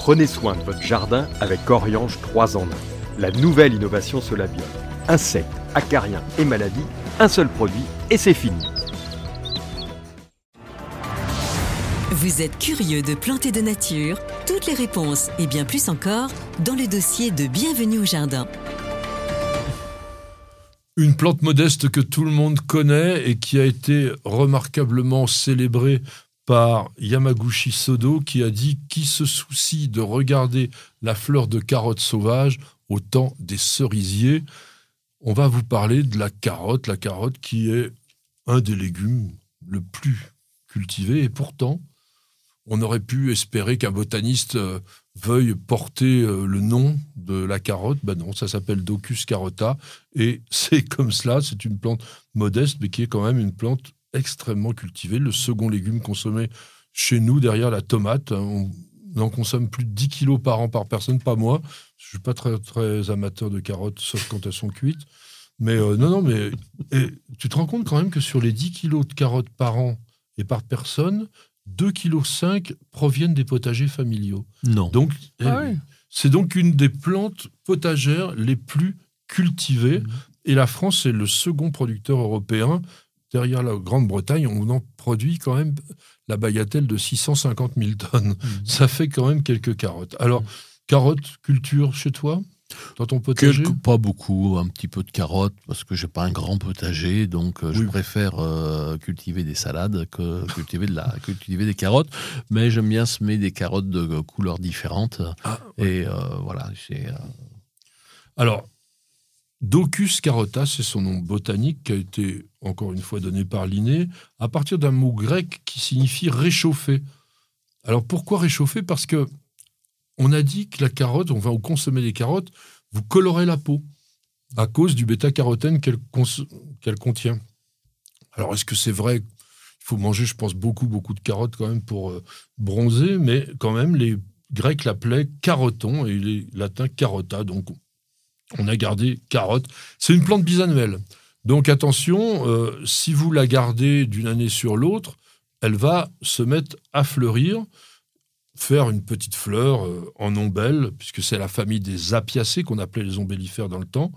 Prenez soin de votre jardin avec Oriange 3 en 1. La nouvelle innovation Solabio. Insectes, acariens et maladies, un seul produit et c'est fini. Vous êtes curieux de planter de nature? Toutes les réponses et bien plus encore dans le dossier de Bienvenue au jardin. Une plante modeste que tout le monde connaît et qui a été remarquablement célébrée par Yamaguchi Sodo qui a dit qui se soucie de regarder la fleur de carotte sauvage au temps des cerisiers. On va vous parler de la carotte, la carotte qui est un des légumes le plus cultivé et pourtant on aurait pu espérer qu'un botaniste euh, veuille porter euh, le nom de la carotte. Ben non, ça s'appelle Docus carota et c'est comme cela, c'est une plante modeste mais qui est quand même une plante extrêmement cultivé, le second légume consommé chez nous derrière la tomate. On en consomme plus de 10 kilos par an par personne, pas moi. Je suis pas très, très amateur de carottes, sauf quand elles sont cuites. Mais euh, non, non, mais tu te rends compte quand même que sur les 10 kilos de carottes par an et par personne, 2,5 kg proviennent des potagers familiaux. Non. Donc, ah eh c'est donc une des plantes potagères les plus cultivées. Mmh. Et la France est le second producteur européen derrière la Grande-Bretagne, on en produit quand même la bagatelle de 650 000 tonnes. Mmh. Ça fait quand même quelques carottes. Alors, carottes, culture chez toi dans ton potager Pas beaucoup, un petit peu de carottes, parce que j'ai pas un grand potager, donc euh, je préfère euh, cultiver des salades que cultiver, de la, cultiver des carottes. Mais j'aime bien semer des carottes de couleurs différentes. Ah, et euh, voilà, j'ai. Alors, Docus carota, c'est son nom botanique qui a été encore une fois donné par Linné, à partir d'un mot grec qui signifie réchauffer. Alors pourquoi réchauffer? Parce que on a dit que la carotte, on va consommer des carottes, vous colorez la peau à cause du bêta-carotène qu'elle contient. Alors est-ce que c'est vrai? Il faut manger, je pense, beaucoup, beaucoup de carottes quand même pour euh, bronzer, mais quand même, les Grecs l'appelaient caroton et les latins carota, donc on a gardé carotte. C'est une plante bisannuelle. Donc attention, euh, si vous la gardez d'une année sur l'autre, elle va se mettre à fleurir, faire une petite fleur euh, en ombelle, puisque c'est la famille des apiacées qu'on appelait les ombellifères dans le temps.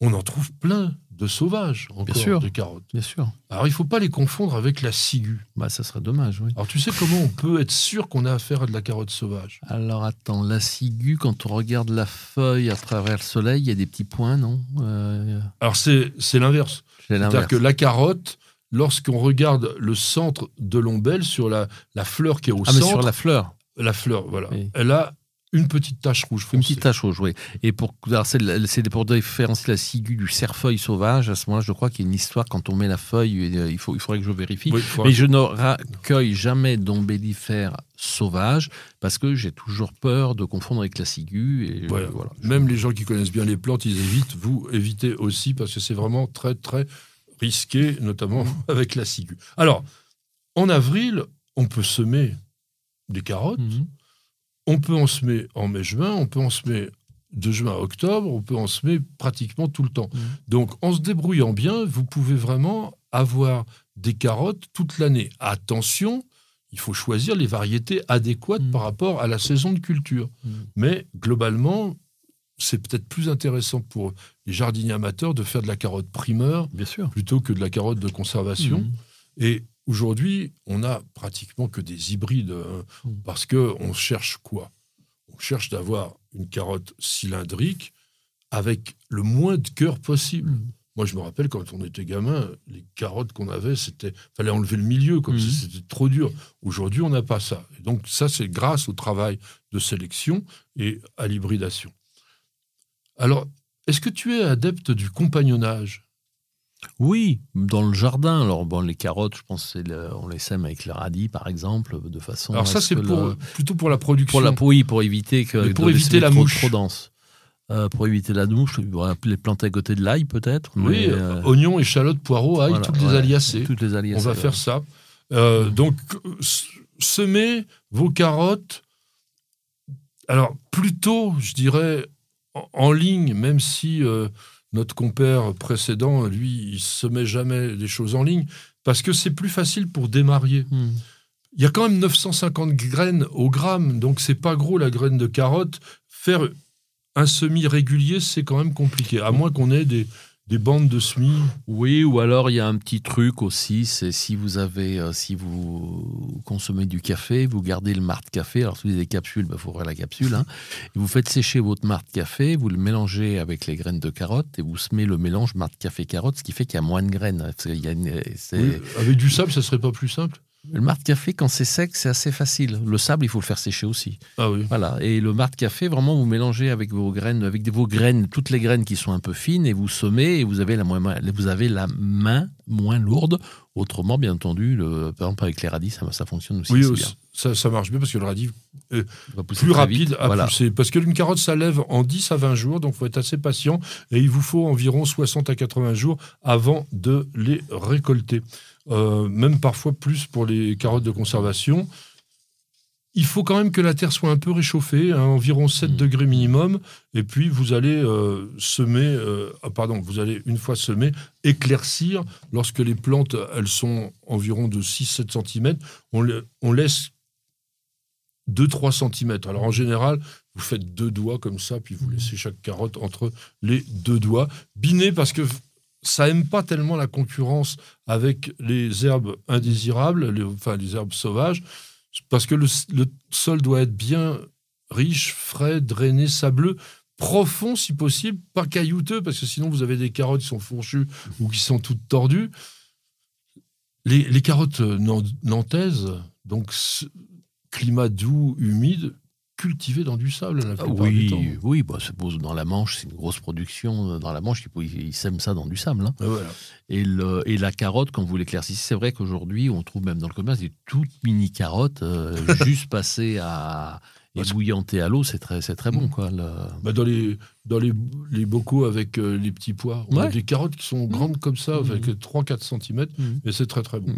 On en trouve plein de sauvages encore, bien sûr, de carottes. Bien sûr. Alors il ne faut pas les confondre avec la ciguë. Bah ça serait dommage, oui. Alors tu sais comment on peut être sûr qu'on a affaire à de la carotte sauvage? Alors attends, la ciguë, quand on regarde la feuille à travers le soleil, il y a des petits points, non? Euh, Alors c'est l'inverse. C'est-à-dire que la carotte, lorsqu'on regarde le centre de l'ombelle sur la, la fleur qui est au ah, centre... Mais sur la fleur la fleur, voilà. Elle a une petite tache rouge Une petite tache rouge, oui. Et pour, c'est pour différencier la ciguë du cerfeuil sauvage, à ce moment-là, je crois qu'il y a une histoire quand on met la feuille, euh, il, faut, il faudrait que je vérifie. Mais je ne recueille jamais d'ombellifères sauvages parce que j'ai toujours peur de confondre avec la ciguë. Et voilà. Même les gens qui connaissent bien les plantes, ils évitent. Vous évitez aussi parce que c'est vraiment très, très risqué, notamment avec la ciguë. Alors, en avril, on peut semer des carottes. Mhm. On peut en semer en mai-juin, on peut en semer de juin à octobre, on peut en semer pratiquement tout le temps. Mhm. Donc, en se débrouillant bien, vous pouvez vraiment avoir des carottes toute l'année. Attention, il faut choisir les variétés adéquates mhm. par rapport à la saison de culture. Mais globalement, c'est peut-être plus intéressant pour les jardiniers amateurs de faire de la carotte primeur Bien sûr. plutôt que de la carotte de conservation. Et Aujourd'hui, on n'a pratiquement que des hybrides hein, hmm. parce que on cherche quoi? On cherche d'avoir une carotte cylindrique avec le moins de cœur possible. Hmm. Moi, je me rappelle quand on était gamin, les carottes qu'on avait, c'était fallait enlever le milieu comme si hmm. c'était trop dur. Aujourd'hui, on n'a pas ça. Et donc ça, c'est grâce au travail de sélection et à l'hybridation. Alors, est-ce que tu es adepte du compagnonnage? Oui, dans le jardin. Alors bon, les carottes, je pense, le, on les sème avec le radis, par exemple, de façon. Alors ça, c'est plutôt pour la production. Pour la oui, pour éviter que pour éviter la mouche trop dense. Euh, pour éviter la mouche, les planter à côté de l'ail peut-être. Oui, euh, oignons, échalotes, poireaux, ail, toutes, les aliacées. toutes les aliacées. On va faire ça. Euh, donc, semez vos carottes. Alors, plutôt, je dirais, en, ligne, même si notre compère précédent, lui, il se met jamais des choses en ligne parce que c'est plus facile pour démarrer. Hmm. Il y a quand même 950 graines au gramme, donc c'est pas gros la graine de carotte. Faire un semis régulier, c'est quand même compliqué, à moins qu'on ait des, des bandes de semis. Oui, ou alors il y a un petit truc aussi, c'est si vous avez, euh, si vous consommez du café, vous gardez le marc café. Alors si vous avez des capsules, il bah, faut ouvrir la capsule. Hein, et vous faites sécher votre marc café, vous le mélangez avec les graines de carotte et vous semez le mélange marc café carotte, ce qui fait qu'il y a moins de graines. Il y a avec du sable, ça serait pas plus simple? Le marc café, quand c'est sec, c'est assez facile. Le sable, il faut le faire sécher aussi. Ah oui. Voilà. Et le marc café, vraiment, vous mélangez avec vos graines, avec vos graines, toutes les graines qui sont un peu fines, et vous semez, et vous avez la, vous avez la main moins lourde. Autrement, bien entendu, le, par exemple, avec les radis, ça, ça fonctionne aussi. Oui, Ça, ça, marche bien parce que le radis est plus rapide à pousser. Parce qu'une carotte, ça lève en 10 à 20 jours, donc il faut être assez patient. Et il vous faut environ 60 à 80 jours avant de les récolter. Euh, même parfois plus pour les carottes de conservation. Il faut quand même que la terre soit un peu réchauffée, à hein, environ 7 mm. degrés minimum, et puis vous allez euh, semer, euh, ah, pardon, vous allez une fois semer, éclaircir. Lorsque les plantes, elles sont environ de 6-7 cm, on, on laisse 2-3 cm. Alors en général, vous faites deux doigts comme ça, puis vous laissez chaque carotte entre les deux doigts. Biné parce que ça aime pas tellement la concurrence avec les herbes indésirables, les, enfin les herbes sauvages, parce que le, sol doit être bien riche, frais, drainé, sableux, profond si possible, pas caillouteux, parce que sinon vous avez des carottes qui sont fourchues ou qui sont toutes tordues. Les, les carottes nantaises, donc climat doux, humide, cultivé dans du sable la oui, du temps. Oui, bah, dans la Manche, c'est une grosse production. Euh, dans la Manche, ils, sèment ça dans du sable. Hein. Et, le, et, la carotte, quand vous l'éclaircissez, c'est vrai qu'aujourd'hui, on trouve même dans le commerce des toutes mini carottes, euh, juste passées à et bouillanter à l'eau, c'est très, c'est très bon. Mm. Quoi, bah dans les, dans les, les bocaux avec euh, les petits pois, on a des carottes qui sont grandes mm. comme ça, avec 3-4 cm, et c'est très très bon.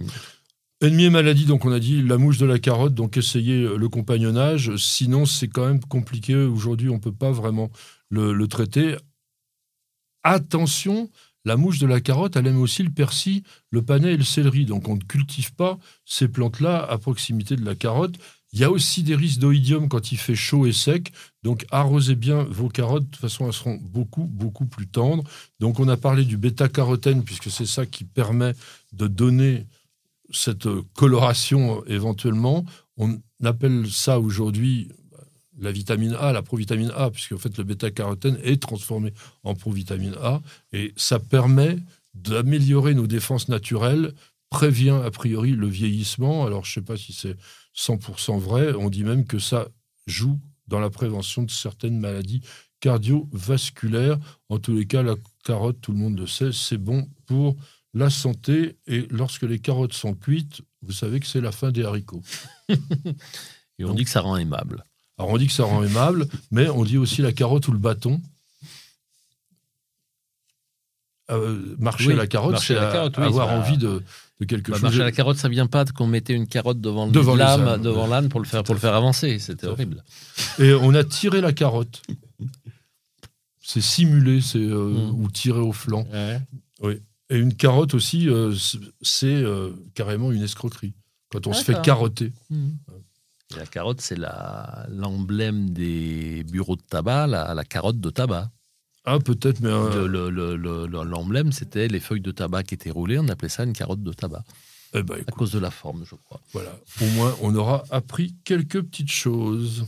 Ennemi et maladie, donc on a dit la mouche de la carotte, donc essayez le compagnonnage. Sinon, c'est quand même compliqué. Aujourd'hui, on ne peut pas vraiment le, traiter. Attention, la mouche de la carotte, elle aime aussi le persil, le panais et le céleri. Donc on ne cultive pas ces plantes-là à proximité de la carotte. Il y a aussi des risques d'oïdium quand il fait chaud et sec. Donc arrosez bien vos carottes. De toute façon, elles seront beaucoup, beaucoup plus tendres. Donc on a parlé du bêta-carotène, puisque c'est ça qui permet de donner cette coloration éventuellement, on appelle ça aujourd'hui la vitamine A, la provitamine A, puisque en fait le bêta-carotène est transformé en provitamine A, et ça permet d'améliorer nos défenses naturelles, prévient a priori le vieillissement. Alors je ne sais pas si c'est 100% vrai, on dit même que ça joue dans la prévention de certaines maladies cardiovasculaires. En tous les cas, la carotte, tout le monde le sait, c'est bon pour la santé, et lorsque les carottes sont cuites, vous savez que c'est la fin des haricots. et on dit que ça rend aimable. Alors on dit que ça rend aimable, mais on dit aussi la carotte ou le bâton. Euh, marcher la carotte, c'est avoir envie de, quelque bah, chose. Marcher à la carotte, ça vient pas qu'on mettait une carotte devant le devant l'âne, devant l'âne pour le faire pour le faire avancer. C'était horrible. Et on a tiré la carotte. C'est simulé, c'est euh, mm. ou tiré au flanc. Oui. Et une carotte aussi, euh, c'est euh, carrément une escroquerie. Quand on se fait carotter. Mmh. La carotte, c'est l'emblème des bureaux de tabac, la, carotte de tabac. Ah, peut-être, mais. L'emblème, c'était les feuilles de tabac qui étaient roulées, on appelait ça une carotte de tabac. Eh ben, à cause de la forme, je crois. Voilà. Au moins, on aura appris quelques petites choses.